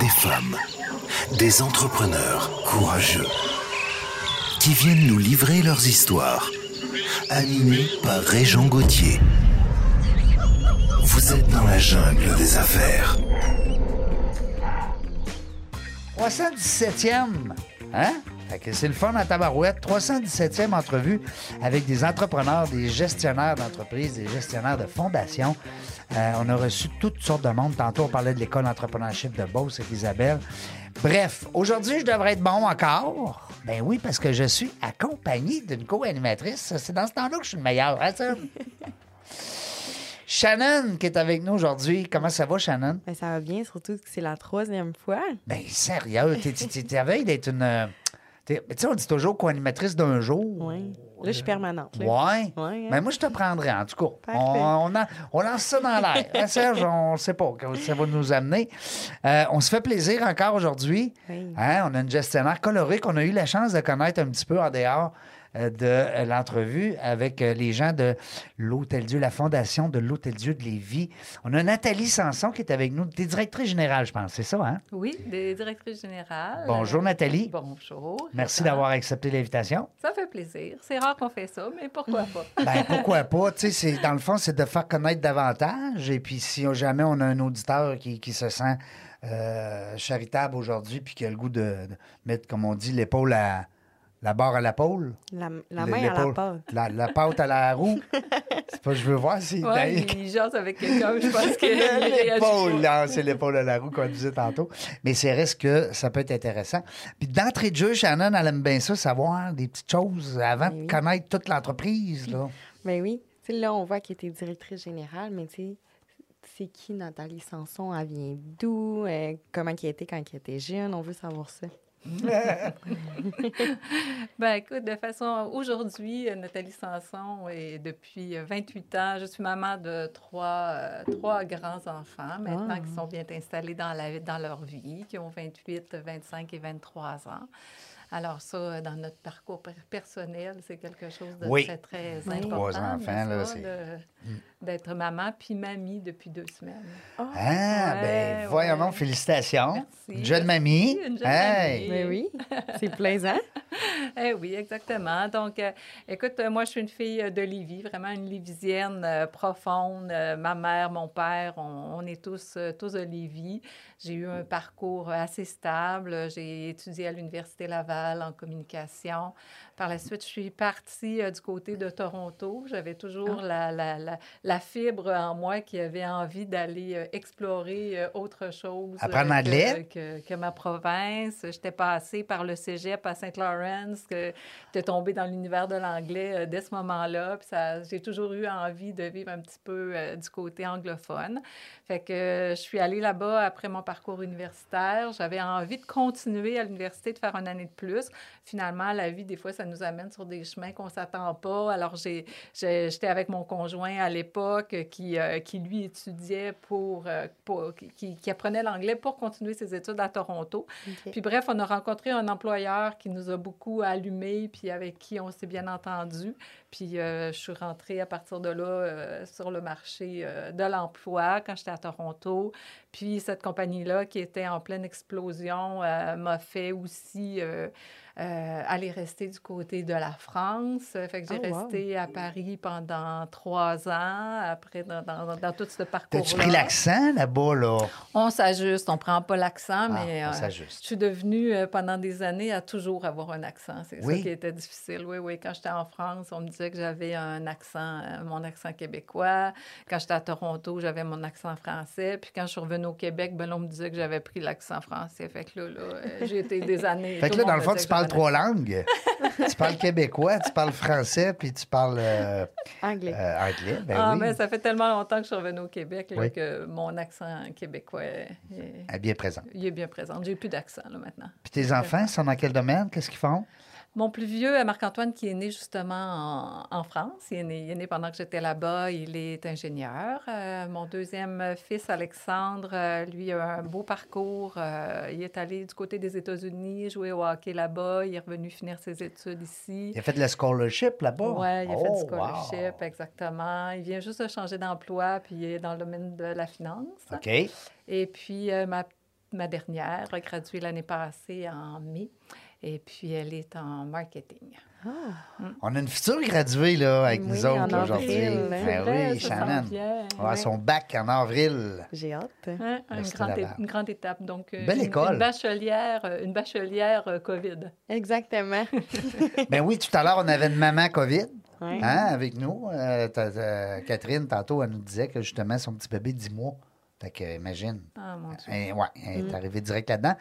des femmes, des entrepreneurs courageux qui viennent nous livrer leurs histoires, animés par Régent Gauthier. Vous êtes dans la jungle des affaires. 317e, hein? C'est le fun à tabarouette. 317e entrevue avec des entrepreneurs, des gestionnaires d'entreprises, des gestionnaires de fondations. Euh, on a reçu toutes sortes de monde. Tantôt, on parlait de l'école d'entrepreneurship de Beauce avec Isabelle. Bref, aujourd'hui, je devrais être bon encore. Ben oui, parce que je suis accompagné d'une co-animatrice. C'est dans ce temps-là que je suis le meilleur, hein, ça? Shannon qui est avec nous aujourd'hui. Comment ça va, Shannon? Ben, ça va bien, surtout que c'est la troisième fois. Ben, sérieux, t'es- t'es- t'avais d'être une. Tu sais, on dit toujours co-animatrice d'un jour. Oui. Là, je suis permanente. là. Ouais. Ouais, hein? Mais moi, je te prendrais, en tout cas. On, on, en- on lance ça dans l'air. Hein, Serge, on ne sait pas où ça va nous amener. Euh, on se fait plaisir encore aujourd'hui. Oui. Hein, on a une gestionnaire colorée qu'on a eu la chance de connaître un petit peu en dehors de euh, l'entrevue avec euh, les gens de l'Hôtel Dieu, la fondation de l'Hôtel Dieu de Lévis. On a Nathalie Sanson qui est avec nous. Tu es directrice générale, je pense, c'est ça, hein? Oui, des directrices générales. Bonjour, Nathalie. Bonjour. Merci d'avoir accepté l'invitation. Ça fait plaisir. C'est rare qu'on fait ça, mais pourquoi pas? Ben, pourquoi pas? Tu sais, c'est- dans le fond, c'est de faire connaître davantage. Et puis, si jamais on a un auditeur qui, qui se sent euh, charitable aujourd'hui, puis qui a le goût de, de mettre, comme on dit, l'épaule à la barre à l'épaule. La, la main à la l'épaule- pâte. La, la pâte à la roue? c'est pas, je veux voir si. Ouais, il jase avec quelqu'un, je pense réagit L'épaule, là, c'est l'épaule à la roue qu'on disait tantôt. Mais c'est reste que ça peut être intéressant. Puis d'entrée de jeu, Shannon, elle aime bien ça, savoir des petites choses avant Oui. de connaître toute l'entreprise. Là. Ben oui. Tu sais, là, on voit qu'elle était directrice générale, mais tu sais, c'est qui Nathalie Sanson? Elle vient d'où? Euh, comment elle était quand elle était jeune? On veut savoir ça. Ben écoute, de façon, aujourd'hui, euh, Nathalie Sanson est depuis euh, 28 ans. Je suis maman de trois, euh, trois grands-enfants maintenant Ah. qui sont bien installés dans, la, dans leur vie, qui ont 28, 25 et 23 ans. Alors ça, euh, dans notre parcours per- personnel, c'est quelque chose de Oui. très, très Oui. important. Trois enfants, là, c'est- de- D'être maman puis mamie depuis deux semaines. Ah, Ouais, ben, voyons ouais. donc, félicitations. Merci. Une jeune mamie. Une jeune Hey. mamie. Ben oui. C'est plaisant. Eh oui, exactement. Donc, euh, écoute, euh, moi, je suis une fille euh, de Lévis, vraiment une Lévisienne euh, profonde. Euh, ma mère, mon père, on, on est tous, euh, tous de Lévis. J'ai eu un parcours assez stable. J'ai étudié à l'Université Laval en communication. Par la suite, je suis partie euh, du côté de Toronto. J'avais toujours la, la, la, la fibre en moi qui avait envie d'aller euh, explorer euh, autre chose. que- que, que ma province. J'étais passée par le cégep à Saint-Lawrence, que j'étais tombée dans l'univers de l'anglais dès ce moment-là. Puis ça, j'ai toujours eu envie de vivre un petit peu du côté anglophone. Fait que je suis allée là-bas après mon parcours universitaire. J'avais envie de continuer à l'université, de faire une année de plus. Finalement, la vie, des fois, ça nous amène sur des chemins qu'on s'attend pas. Alors, j'ai, j'étais avec mon conjoint à l'époque qui, euh, qui lui, étudiait pour, euh, pour- qui, qui apprenait l'anglais pour continuer ses études à Toronto. Puis bref, on a rencontré un employeur qui nous a beaucoup allumés, puis avec qui on s'est bien entendu. Puis euh, je suis rentrée à partir de là euh, sur le marché euh, de l'emploi quand j'étais à Toronto. Puis cette compagnie-là, qui était en pleine explosion, m'a fait aussi euh, euh, aller rester du côté de la France. Fait que j'ai Oh, wow. resté à Paris pendant trois ans, après dans, dans, dans tout ce parcours-là. T'as-tu pris l'accent là-bas, là? On s'ajuste, on prend pas l'accent, Ah, mais on euh, je suis devenue euh, pendant des années à toujours avoir un accent. C'est Oui. ça qui était difficile. Oui, oui. Quand j'étais en France, on me disait que j'avais un accent, euh, mon accent québécois. Quand j'étais à Toronto, j'avais mon accent français. Puis quand je suis revenue au Québec, ben, on me disait que j'avais pris l'accent français. Fait que là, là euh, j'ai été des années. Fait que là, dans le fond, tu parles trois langues. tu parles québécois, tu parles français, puis tu parles euh, Anglais. euh, anglais. Ben ah, oui. mais ça fait tellement longtemps que je suis revenue au Québec là, Oui. que mon accent québécois est, est- bien présente. il est bien présent. J'ai plus d'accent là, maintenant. Puis tes enfants sont dans quel domaine? Qu'est-ce qu'ils font? Mon plus vieux, euh, Marc-Antoine, qui est né justement en, en France. Il est, né, il est, né, pendant que j'étais là-bas. Il est ingénieur. Euh, mon deuxième fils, Alexandre, euh, lui a un beau parcours. Euh, il est allé du côté des États-Unis, jouer au hockey là-bas. Il est revenu finir ses études ici. Il a fait de la scholarship là-bas? Oui, il a oh, fait du scholarship, wow. exactement. Il vient juste de changer d'emploi, puis il est dans le domaine de la finance. OK. Et puis, euh, ma, ma dernière a gradué l'année passée en mai. Et puis, elle est en marketing. Ah. On a une future graduée là, avec Oui, nous autres aujourd'hui. avril. Ben oui, Shannon. On a son bac en avril. J'ai hâte. Hein, une, Restez grande, une grande étape. Donc, euh, Belle une, école. Une bachelière, euh, une bachelière euh, COVID. Exactement. Ben oui, tout à l'heure, on avait une maman COVID Ouais. hein, avec nous. Euh, Catherine, tantôt, elle nous disait que justement, son petit bébé, 10 mois. Fait que, imagine. Ah, mon Dieu. Elle, ouais, elle Mm. est arrivée direct là-dedans.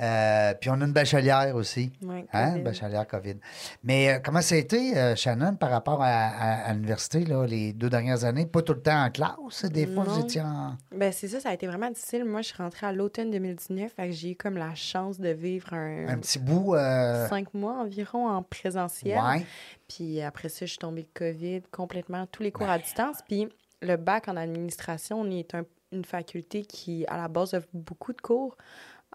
Euh, puis on a une bachelière aussi. Ouais, Hein, bachelière COVID. Mais euh, comment ça a été, euh, Shannon, par rapport à, à- à l'université, là, les deux dernières années? Pas tout le temps en classe, des fois, vous étiez en... Ben, c'est ça, ça a été vraiment difficile. Moi, je suis rentrée à l'automne 2019, fait que j'ai eu comme la chance de vivre un, un petit bout... cinq mois environ en présentiel. ouais. Puis après ça, je suis tombée COVID complètement, tous les cours à distance. Puis le bac en administration, on est un- une faculté qui, à la base, offre beaucoup de cours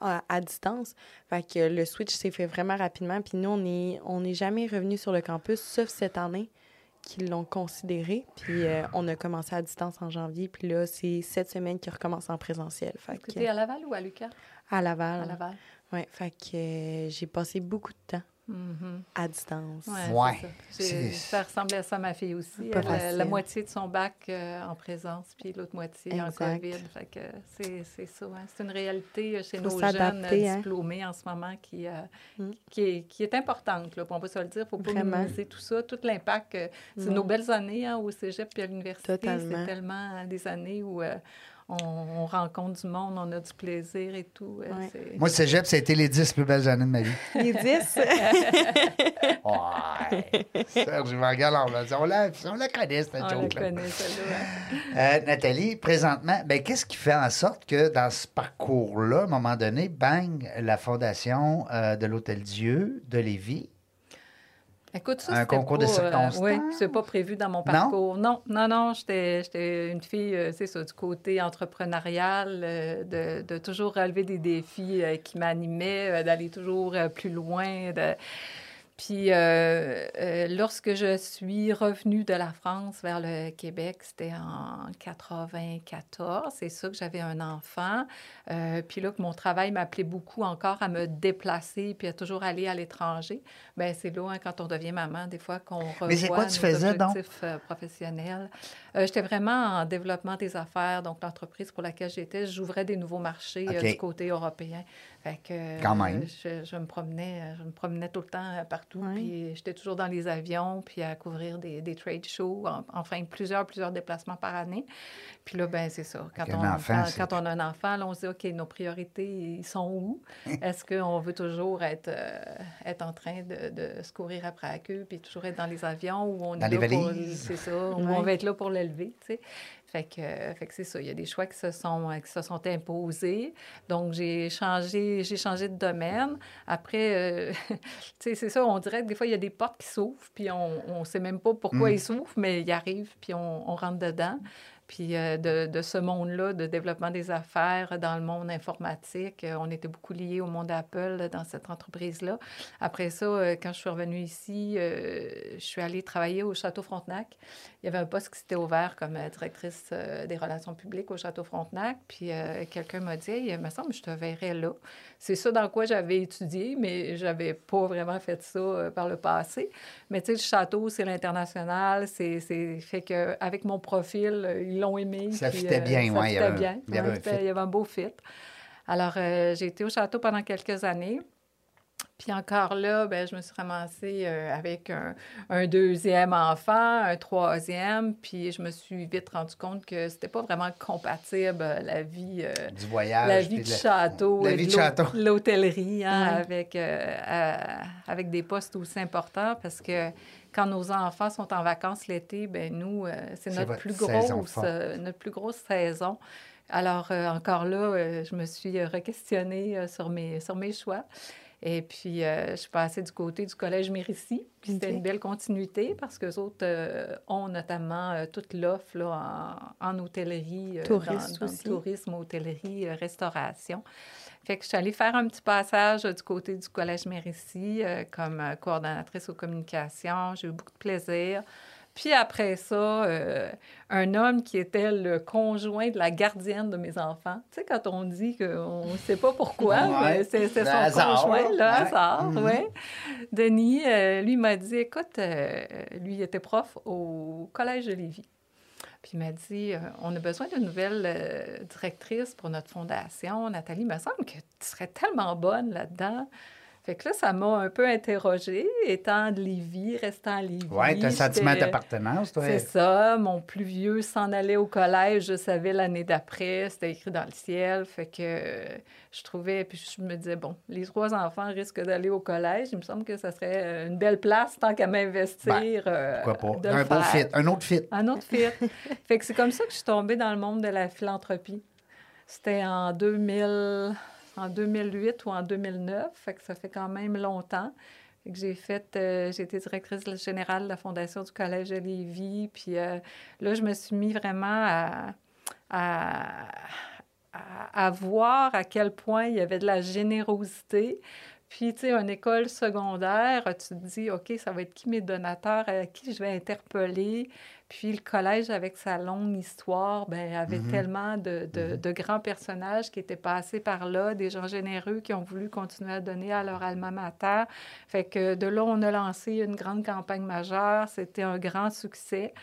à, à distance. Fait que le switch s'est fait vraiment rapidement. Puis nous, on n'est on n'est jamais revenu sur le campus, sauf cette année qu'ils l'ont considéré. Puis euh, on a commencé à distance en janvier. Puis là, c'est cette semaine qui recommence en présentiel. Fait que, Écoutez, à Laval ou à Lucas? à Laval. À Laval. Fait que euh, j'ai passé beaucoup de temps Mhm. à distance. Ouais, ça. Ressemblait à ça, ma fille aussi. Elle, la, facile. la moitié de son bac euh, en présence, puis l'autre moitié en Exact. COVID. Fait que c'est c'est ça. hein. C'est une réalité euh, chez Faut nos jeunes euh, hein. diplômés en ce moment qui, euh, Mm. qui, est, qui est importante. Là, on peut se le dire. Il ne faut pas Vraiment. minimiser tout ça, tout l'impact. euh, C'est nos belles années hein, au cégep puis à l'université. Totalement. C'est tellement euh, des années où euh, on, on rencontre du monde, on a du plaisir et tout. euh, Ouais. c'est- Moi, cégep, ça a été les dix plus belles années de ma vie. Les 10, Ouais. Serge Vangal, on la, on la, on la connaît, cette on la joke-là. connaît, celle-là. hein. Euh, Nathalie, présentement, ben, qu'est-ce qui fait en sorte que dans ce parcours-là, à un moment donné, bang, la fondation euh, de l'Hôtel Dieu de Lévis, Écoute, ça, Un concours de euh, circonstances? oui, c'est pas prévu dans mon parcours. Non, non, non, j'étais j'étais une fille, euh, c'est ça, du côté entrepreneurial, euh, de, de toujours relever des défis euh, qui m'animaient, euh, d'aller toujours euh, plus loin. De... Puis, euh, euh, lorsque je suis revenue de la France vers le Québec, c'était en 94. C'est ça que j'avais un enfant. Euh, puis là, que mon travail m'appelait beaucoup encore à me déplacer puis à toujours aller à l'étranger. Bien, c'est là, hein, quand on devient maman, des fois, qu'on revoit Mais quoi tu nos faisais, donc? objectifs professionnels. J'étais vraiment en développement des affaires. Donc, l'entreprise pour laquelle j'étais, j'ouvrais des nouveaux marchés du côté européen. Fait que, Quand même. euh, Je, je me promenais, euh, je me promenais tout le temps euh, partout. Puis j'étais toujours dans les avions, puis à couvrir des, des trade shows, en- enfin plusieurs, plusieurs déplacements par année. Puis là, ben c'est ça. Quand Avec on, enfant, quand, on a un enfant, là, on se dit, OK, nos priorités, ils sont où? Est-ce qu'on veut toujours être, euh, être en train de, de se courir après la queue, puis toujours être dans les avions, ou on Dans est les là pour... C'est ça, on va être là pour l'élever, tu sais? Fait que, euh, fait que c'est ça. Il y a des choix qui se sont, euh, qui se sont imposés. Donc, j'ai changé, j'ai changé de domaine. Après, euh, tu sais, c'est ça, on dirait que des fois, il y a des portes qui s'ouvrent, puis on ne sait même pas pourquoi Mm. ils s'ouvrent, mais ils arrivent, puis on, on rentre dedans. Puis euh, de, ce monde-là, de développement des affaires dans le monde informatique, euh, on était beaucoup liés au monde Apple dans cette entreprise-là. Après ça, euh, quand je suis revenue ici, je suis allée travailler au Château Frontenac. Il y avait un poste qui s'était ouvert comme directrice des relations publiques au Château Frontenac. Puis quelqu'un m'a dit il me semble que je te verrais là. C'est ça dans quoi j'avais étudié, mais j'avais pas vraiment fait ça euh, par le passé. Mais tu sais, le château, c'est l'international. C'est fait que avec mon profil, euh, ils l'ont aimé. Ça puis, fitait bien, ça ouais, il bien. il il y avait un beau fit. Alors, euh, j'ai été au château pendant quelques années. Puis encore là, ben, je me suis ramassée euh, avec un, un deuxième enfant, un troisième, puis je me suis vite rendu compte que c'était pas vraiment compatible euh, la vie, euh, du voyage. la vie de du château, La et vie de château. l'hôtellerie, hein, avec, euh, à- avec des postes aussi importants, parce que quand nos enfants sont en vacances l'été, ben nous, c'est notre plus grosse, notre plus grosse saison. Alors, encore là, je me suis re-questionnée sur, mes, sur mes choix. Et puis, euh, je suis passée du côté du Collège Mérissi. Puis c'était une belle continuité parce que autres euh, ont notamment euh, toute l'offre là, en, en hôtellerie, Tourisme dans, dans le aussi. tourisme, hôtellerie, restauration. Fait que je suis allée faire un petit passage du côté du Collège Mérissi euh, comme coordonnatrice aux communications. J'ai eu beaucoup de plaisir. Puis après ça, euh, un homme qui était le conjoint de la gardienne de mes enfants. Tu sais, quand on dit qu'on ne sait pas pourquoi, Ouais. c'est son hasard, conjoint, le ouais. hasard, Mhm. ouais. Denis, euh, lui m'a dit, écoute, euh, lui il était prof au Collège de Lévis. Puis il m'a dit, on a besoin d'une nouvelle directrice pour notre fondation. Nathalie, il me semble que tu serais tellement bonne là-dedans. Fait que là, ça m'a un peu interrogée, étant de Lévis, restant à Lévis. Oui, tu as un sentiment d'appartenance, toi. c'est ça. Mon plus vieux s'en allait au collège, je savais l'année d'après, c'était écrit dans le ciel. Fait que euh, je trouvais, puis je me disais, bon, les trois enfants risquent d'aller au collège. Il me semble que ça serait euh, une belle place tant qu'à m'investir. euh, Ben, Pourquoi de pas? Un beau faire. fit, un autre fit. Un autre fit. fait que c'est comme ça que je suis tombée dans le monde de la philanthropie. C'était en 2000, en 2008 ou en 2009, fait que ça fait quand même longtemps. J'ai fait, euh, j'ai été directrice générale de la Fondation du Collège de Lévis, puis euh, là, je me suis mis vraiment à, à, à voir à quel point il y avait de la générosité. Puis, tu sais, une école secondaire, tu te dis, OK, ça va être qui mes donateurs, à qui je vais interpeller? Puis, le collège, avec sa longue histoire, ben, avait Mhm. tellement de, de- de grands personnages qui étaient passés par là, des gens généreux qui ont voulu continuer à donner à leur alma mater. Fait que de là, on a lancé une grande campagne majeure. C'était un grand succès.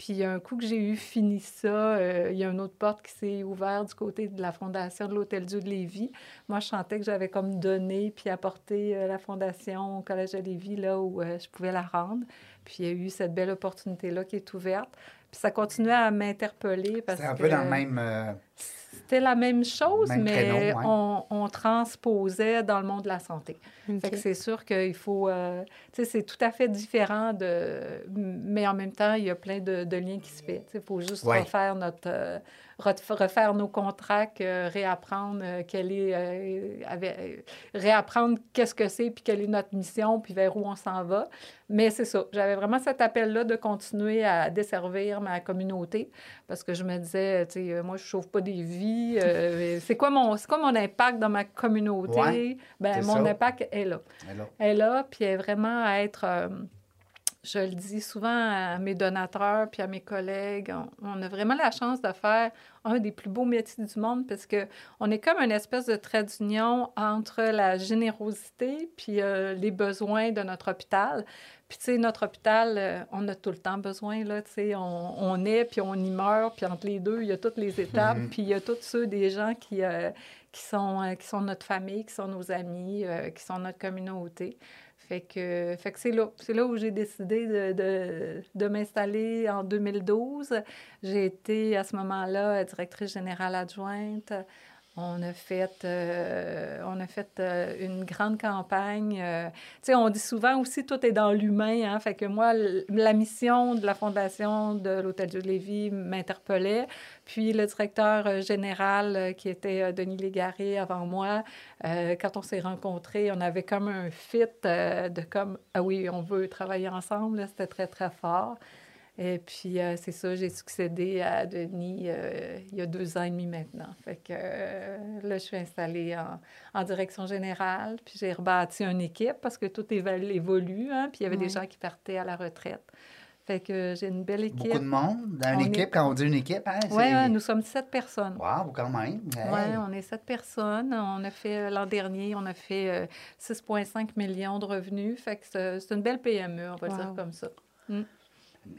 Puis un coup que j'ai eu fini ça, euh, il y a une autre porte qui s'est ouverte du côté de la fondation de l'Hôtel Dieu de Lévis. Moi, je sentais que j'avais comme donné puis apporté euh, la fondation au Collège de Lévis là où euh, je pouvais la rendre. Puis il y a eu cette belle opportunité-là qui est ouverte. Puis ça continuait à m'interpeller parce C'est un que... peu dans le même. C'était la même chose, Même mais ouais. on, on transposait dans le monde de la santé. OK. Fait que c'est sûr qu'il faut... euh, tu sais, c'est tout à fait différent de... Mais en même temps, il y a plein de, de liens qui se font. Il faut juste Ouais. refaire notre... euh, refaire nos contrats, réapprendre euh, quelle est... euh, avec- euh, réapprendre qu'est-ce que c'est, puis quelle est notre mission, puis vers où on s'en va. Mais c'est ça. J'avais vraiment cet appel-là de continuer à desservir ma communauté parce que je me disais, tu sais, moi, je sauve pas des vies. c'est quoi, mon, c'est quoi mon impact dans ma communauté? Ouais, ben, mon ça. impact est là. Elle est là, puis elle est vraiment à être... euh, je le dis souvent à mes donateurs puis à mes collègues, on, on a vraiment la chance de faire un des plus beaux métiers du monde parce que on est comme une espèce de trait d'union entre la générosité puis euh, les besoins de notre hôpital. Puis, tu sais, notre hôpital, euh, on a tout le temps besoin, là, tu sais, on, on est, puis on y meurt, puis entre les deux, il y a toutes les étapes, Mhm. puis il y a tous ceux des gens qui, euh, qui, sont, qui sont notre famille, qui sont nos amis, qui sont notre communauté. Fait que, fait que c'est là. C'est là où j'ai décidé de, de, de m'installer en 2012. J'ai été à ce moment-là directrice générale adjointe. On a fait, euh, euh, une grande campagne. euh, on dit souvent aussi tout est dans l'humain. Hein, fait que moi, la mission de la fondation de l'Hôtel Dieu de Lévis m'interpellait. Puis le directeur général, qui était Denis Légaré avant moi, quand on s'est rencontrés, on avait comme un fit de comme, ah oui, on veut travailler ensemble. C'était très, très fort. Et puis, euh, c'est ça, j'ai succédé à Denis euh, il y a deux ans et demi maintenant. Fait que euh, là, je suis installée en, en direction générale, puis j'ai rebâti une équipe parce que tout évolue, hein, puis il y avait des Ouais. gens qui partaient à la retraite. Fait que j'ai une belle équipe. beaucoup de monde dans une On est- équipe. Quand on dit une équipe, hein. Oui, nous sommes sept personnes. Wow, quand même. Hey. Oui, on est sept personnes. On a fait, l'an dernier, on a fait euh, 6,5 millions de revenus. Fait que c'est une belle PME, on va Wow. dire comme ça.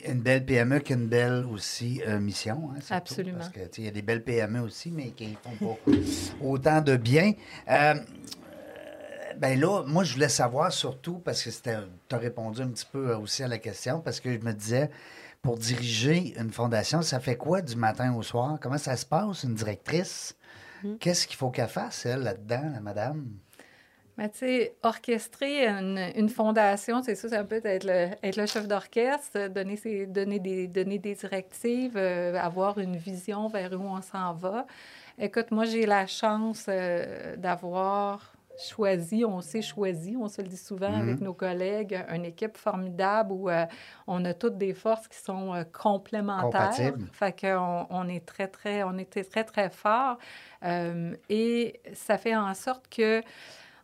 Une belle PME qui a une belle aussi euh, mission. hein, Absolument. Parce que, tu sais, il y a des belles PME aussi, mais qui font pas autant de bien. Euh, ben là, moi, je voulais savoir surtout, parce que tu as répondu un petit peu aussi à la question, parce que je me disais, pour diriger une fondation, ça fait quoi du matin au soir? Comment ça se passe, une directrice? Qu'est-ce qu'il faut qu'elle fasse, elle, là-dedans, la madame? Mais tu sais, orchestrer une, une fondation, c'est ça, c'est un peu être le, être le chef d'orchestre, donner, ses, donner, des, donner des directives, euh, avoir une vision vers où on s'en va. Écoute, moi, j'ai la chance euh, d'avoir choisi, on s'est choisi, on se le dit souvent avec Mhm. nos collègues, une équipe formidable où euh, on a toutes des forces qui sont euh, complémentaires. Compatibles. Fait qu'on on est très, très, on était très, très fort. Euh, et ça fait en sorte que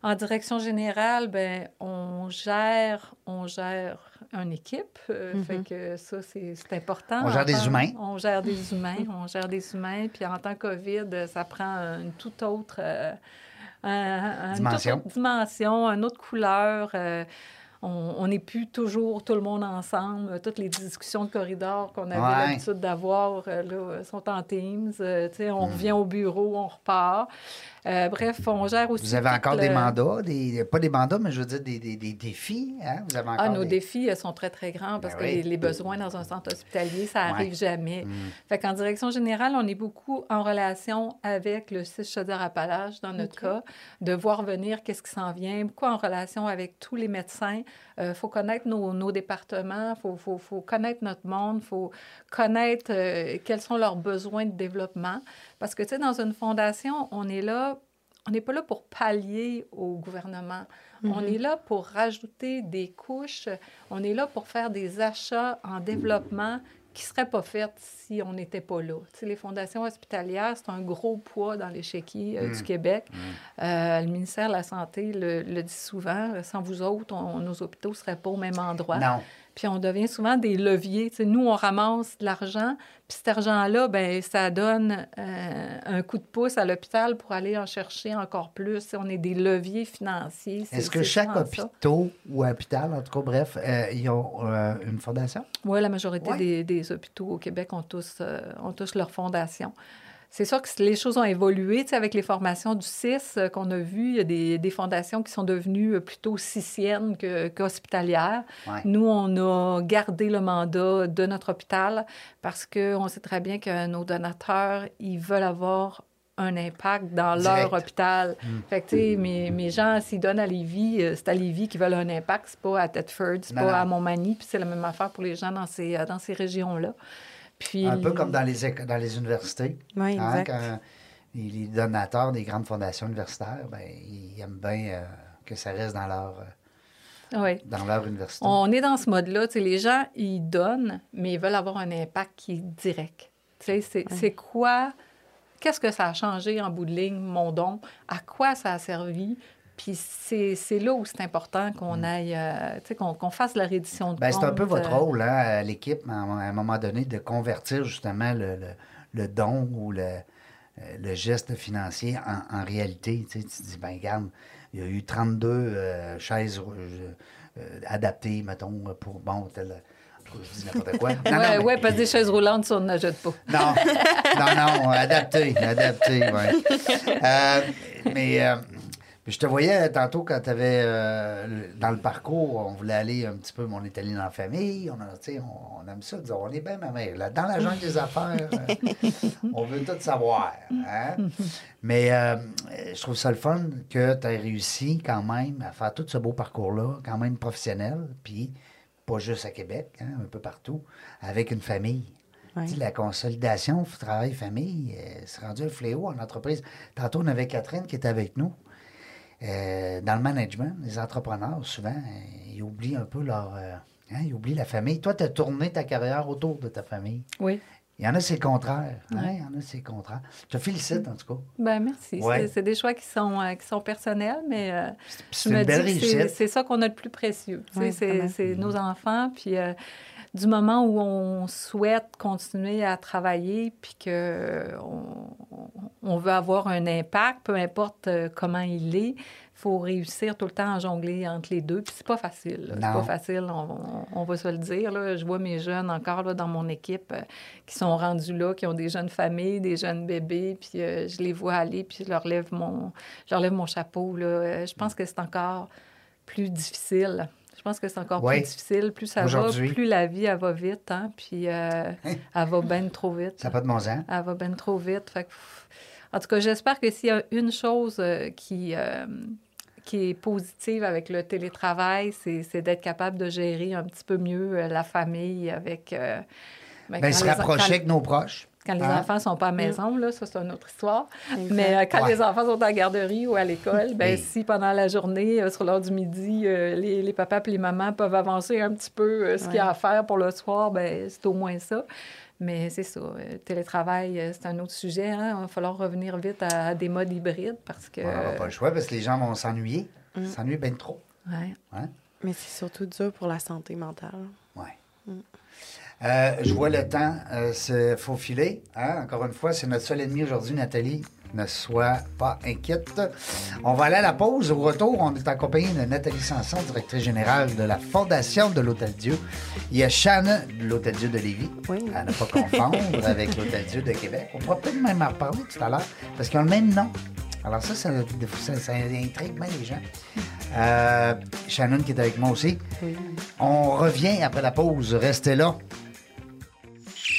en direction générale, ben, on gère, on gère une équipe. Euh, Mhm. Fait que ça, c'est important. On gère des tant- humains. On gère des humains. on gère des humains. Puis en temps COVID, ça prend une toute autre... euh, un- un- une toute Dimension. autre dimension, une autre couleur. euh, on on n'est plus toujours tout le monde ensemble. Toutes les discussions de corridor qu'on avait Ouais. l'habitude d'avoir euh, là, sont en Teams. Euh, sais, Hmm. on revient au bureau, on repart. Euh, bref, on gère aussi. Vous avez encore le- des mandats, des, pas des mandats, mais je veux dire des, des, des défis. Hein? Vous avez encore Ah, nos des... défis euh, sont très, très grands parce Ben que oui. les, les besoins dans un centre hospitalier, ça Ouais. arrive jamais. Mm. Fait qu'en direction générale, on est beaucoup en relation avec le CIS Chaudière-Appalaches, dans notre cas, de voir venir qu'est-ce qui s'en vient, beaucoup en relation avec tous les médecins. Il faut connaître nos, nos départements, il faut, faut- faut connaître notre monde, il faut connaître euh, quels sont leurs besoins de développement. Parce que, tu sais, dans une fondation, on est là, on n'est pas là pour pallier au gouvernement. On est là pour rajouter des couches. On est là pour faire des achats en développement qui ne seraient pas faits si on n'était pas là. Les fondations hospitalières, c'est un gros poids dans l'échiquier euh, du Québec. Euh, le ministère de la Santé le, le dit souvent, sans vous autres, on- nos hôpitaux ne seraient pas au même endroit. Non. Puis on devient souvent des leviers. Nous, on ramasse de l'argent, puis cet argent-là, ben ça donne euh, un coup de pouce à l'hôpital pour aller en chercher encore plus. On est des leviers financiers. Est-ce que chaque hôpital ou hôpital, en tout cas, bref, euh, ils ont euh, une fondation? Oui, la majorité Ouais. des, des hôpitaux au Québec ont tous, ont tous leur fondation. C'est sûr que les choses ont évolué. Tu sais, avec les formations du CIS euh, qu'on a vues, il y a des, des fondations qui sont devenues euh, plutôt sissiennes qu'hospitalières. Ouais. Nous, on a gardé le mandat de notre hôpital parce qu'on sait très bien que nos donateurs, ils veulent avoir un impact dans Direct. leur hôpital. Fait que, tu sais, mes, mes gens, s'ils donnent à Lévis, euh, c'est à Lévis qu'ils veulent un impact, c'est pas à Thetford, c'est pas non. à Montmagny, puis c'est la même affaire pour les gens dans ces, dans ces régions-là. Puis... Un peu comme dans les, dans les universités. Oui, hein, quand les, donateurs des grandes fondations universitaires, ben, ils aiment bien euh, que ça reste dans leur, euh, Oui. dans leur université. On est dans ce mode-là. Les gens, ils donnent, mais ils veulent avoir un impact qui est direct. C'est quoi, qu'est-ce que ça a changé en bout de ligne, mon don? À quoi ça a servi? Puis c'est là où c'est important qu'on aille, euh, qu'on fasse la reddition de Ben, c'est un peu votre euh, rôle, hein, à l'équipe, à un moment donné, de convertir justement le, le- le don ou le, euh, le geste financier en, en réalité. Tu, sais, tu te dis, ben regarde, il y a eu 32 euh, chaises euh, euh, adaptées, mettons, pour, bon, tel... Je dis n'importe quoi. Non, ouais, mais- parce que des chaises roulantes, ça, on n'ajoute pas. Non, non, non, adapté, adapté, oui. mais euh, je te voyais tantôt quand tu avais, dans le parcours, on voulait aller un petit peu, mais on est allé dans la famille, on, a, on, on aime ça, dire, on est bien ma mère. Là, dans la jungle des affaires, euh, on veut tout savoir. hein. Mais euh, je trouve ça le fun que tu aies réussi quand même à faire tout ce beau parcours-là, quand même professionnel, puis pas juste à Québec, hein, un peu partout, avec une famille. Ouais. La consolidation travail-famille, euh, c'est rendu un fléau en entreprise. Tantôt, on avait Catherine qui était avec nous. Euh, dans le management, les entrepreneurs, souvent, euh, ils oublient un peu leur. euh, hein, ils oublient la famille. Toi, tu as tourné ta carrière autour de ta famille. Oui. Il y en a, c'est le contraire. hein? Il y en a, c'est le contraire. Je te félicite, en tout cas. Ben merci. Ouais. C'est- des choix qui sont, euh, qui sont personnels, mais euh, je me dis c'est- ça qu'on a le plus précieux. Ouais, c'est nos enfants, puis euh, du moment où on souhaite continuer à travailler, puis qu'on on veut avoir un impact, peu importe euh, comment il est, il faut réussir tout le temps à jongler entre les deux. Puis c'est pas facile. C'est pas facile, on, on- on va se le dire. Là. Je vois mes jeunes encore là, dans mon équipe euh, qui sont rendus là, qui ont des jeunes familles, des jeunes bébés, puis euh, je les vois aller, puis je leur lève mon, je leur lève mon chapeau. Là. Je pense que c'est encore plus difficile. Je pense que c'est encore plus difficile. Plus ça va, plus la vie, elle va vite. Hein? Puis euh, elle va bien trop vite. Ça n'a pas de bon sens. Elle va bien trop vite. Fait que, pff, en tout cas, j'espère que s'il y a une chose euh, qui, euh, qui est positive avec le télétravail, c'est d'être capable de gérer un petit peu mieux la famille avec, euh, Ben, quand se rapprocher avec nos proches. Quand les Hein? enfants ne sont pas à la maison, là, ça, c'est une autre histoire. Exact. Mais euh, quand Ouais. les enfants sont à la garderie ou à l'école, ben, Oui. si pendant la journée, euh, sur l'heure du midi, euh, les, les papas et les mamans peuvent avancer un petit peu euh, ce qu'il y a à faire pour le soir, ben, c'est au moins ça. Mais c'est ça. euh, télétravail, euh, c'est un autre sujet. Hein? Il va falloir revenir vite à, à des modes hybrides parce que. Ouais, on n'a pas le choix parce que les gens vont s'ennuyer. Mm. S'ennuyer bien trop. Ouais. Hein? Mais c'est surtout dur pour la santé mentale. Ouais. Euh, je vois le temps euh, se faufiler. Hein? Encore une fois, c'est notre seul ennemi aujourd'hui, Nathalie. Ne sois pas inquiète. On va aller à la pause. Au retour, on est accompagné de Nathalie Sanson, directrice générale de la Fondation de l'Hôtel Dieu. Il y a Shannon de l'Hôtel Dieu de Lévis. Oui. À ne pas confondre avec l'Hôtel Dieu de Québec. On pourra peut-être même en reparler tout à l'heure parce qu'ils ont le même nom. Alors ça, ça, ça, ça intrigue bien les gens. Euh, Shannon qui est avec moi aussi. Oui. On revient après la pause. Restez là.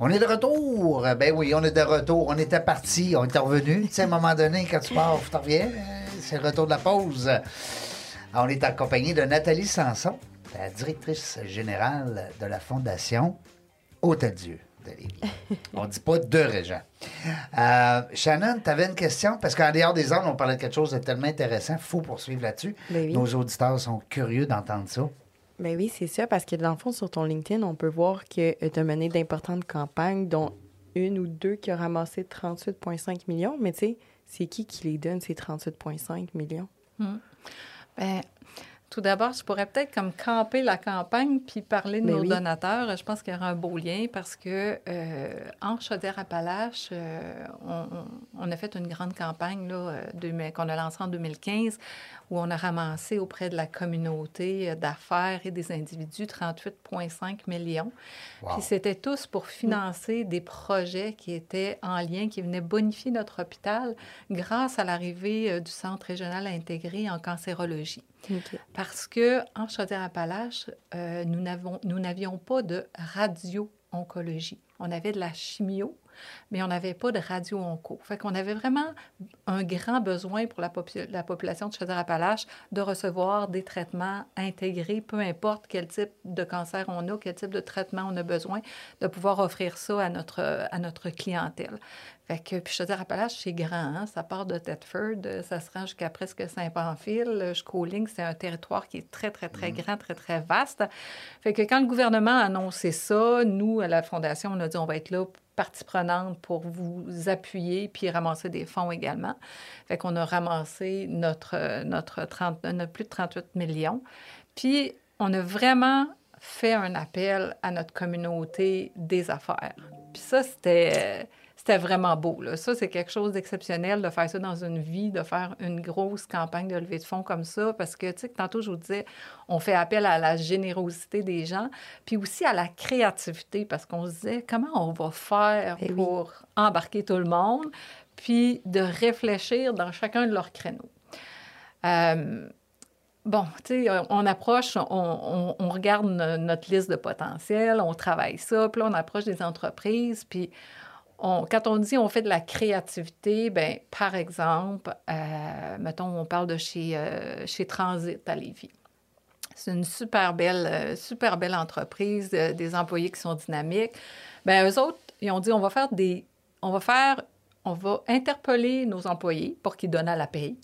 On est de retour. Ben oui, on est de retour. On était parti, on était revenu. Tu sais, à un moment donné, quand tu pars, tu reviens. euh, C'est le retour de la pause. Alors, on est accompagné de Nathalie Sanson, la directrice générale de la Fondation Hôtel Dieu de Lévis. On ne dit pas de Régent. Euh, Shannon, tu avais une question? Parce qu'en dehors des ordres, on parlait de quelque chose de tellement intéressant. Il faut poursuivre là-dessus. Ben oui. Nos auditeurs sont curieux d'entendre ça. Ben oui, c'est ça, parce que dans le fond, sur ton LinkedIn, on peut voir que tu as mené d'importantes campagnes, dont une ou deux qui ont ramassé 38,5 millions. Mais tu sais, c'est qui qui les donne, ces 38,5 millions? Ben, tout d'abord, je pourrais peut-être comme camper la campagne puis parler de Ben nos oui. donateurs. Je pense qu'il y aura un beau lien parce que euh, en Chaudière-Appalaches, euh, on, on- a fait une grande campagne là, euh, qu'on a lancée en 2015 où on a ramassé auprès de la communauté euh, d'affaires et des individus 38,5 millions. Wow. Puis c'était tous pour financer des projets qui étaient en lien, qui venaient bonifier notre hôpital grâce à l'arrivée euh, du Centre régional intégré en cancérologie. Parce que en Chaudière-Appalaches, euh, nous n'avions pas de radio-oncologie. On avait de la chimio, mais on n'avait pas de radio-onco. Fait qu'on avait vraiment un grand besoin pour la, popu- la population de Chaudière-Appalaches de recevoir des traitements intégrés, peu importe quel type de cancer on a, quel type de traitement on a besoin, de pouvoir offrir ça à notre, à notre clientèle. Fait que, puis Chaudière-Appalaches, c'est grand, hein? ça part de Thetford, ça se rend jusqu'à presque Saint-Pamphile, jusqu'aux lignes. C'est un territoire qui est très, très, très grand, très, très vaste. Fait que quand le gouvernement a annoncé ça, nous, à la Fondation, on a dit on va être là, partie prenante, pour vous appuyer puis ramasser des fonds également. Fait qu'on a ramassé notre, notre, 30, notre plus de 38 millions. Puis, on a vraiment fait un appel à notre communauté des affaires. Puis ça, c'était... C'était vraiment beau. Là. Ça, c'est quelque chose d'exceptionnel de faire ça dans une vie, de faire une grosse campagne de levée de fonds comme ça, parce que, tu sais, tantôt, je vous disais, on fait appel à la générosité des gens, puis aussi à la créativité, parce qu'on se disait, comment on va faire Eh oui. pour embarquer tout le monde, puis de réfléchir dans chacun de leurs créneaux. Euh, Bon, tu sais, on approche, on, on- on regarde no- notre liste de potentiel, on travaille ça, puis là, on approche des entreprises, puis quand on dit on fait de la créativité, ben par exemple, euh, mettons, on parle de chez, euh, chez Transit à Lévis. C'est une super belle, euh, super belle entreprise, des employés qui sont dynamiques. Ben eux autres, ils ont dit on va faire des, on va faire, on va interpeller nos employés pour qu'ils donnent à la paye.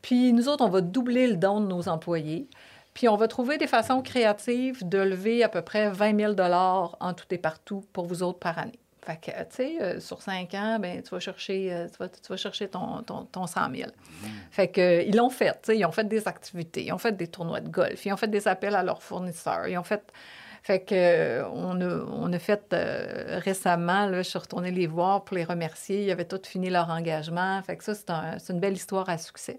Puis nous autres, on va doubler le don de nos employés. Puis on va trouver des façons créatives de lever à peu près 20 000 en tout et partout pour vous autres par année. Fait que, tu sais, euh, sur cinq ans, ben, tu vas chercher, euh, tu vas, tu vas chercher ton, ton, ton 100 000. Fait que, euh, ils l'ont fait, tu sais, ils ont fait des activités, ils ont fait des tournois de golf, ils ont fait des appels à leurs fournisseurs, ils ont fait... Fait que, euh, on, a, on a fait récemment, là, je suis retournée les voir pour les remercier. Ils avaient tous fini leur engagement. Fait que ça, c'est un- c'est une belle histoire à succès.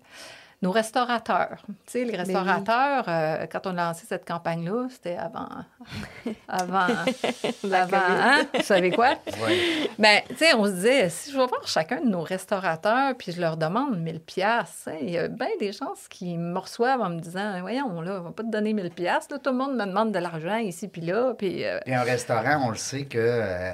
Nos restaurateurs. Tu sais, les oui. restaurateurs, euh, quand on a lancé cette campagne-là, c'était avant. avant. La avant. Hein? Vous savez quoi? Oui. Ben, tu sais, on se disait, si je vais voir chacun de nos restaurateurs, puis je leur demande 1000 pièces, il y a bien des gens qui me reçoivent en me disant, voyons, là, on va pas te donner 1000 pièces, tout le monde me demande de l'argent ici puis là, puis euh, Puis un restaurant, on le sait que euh,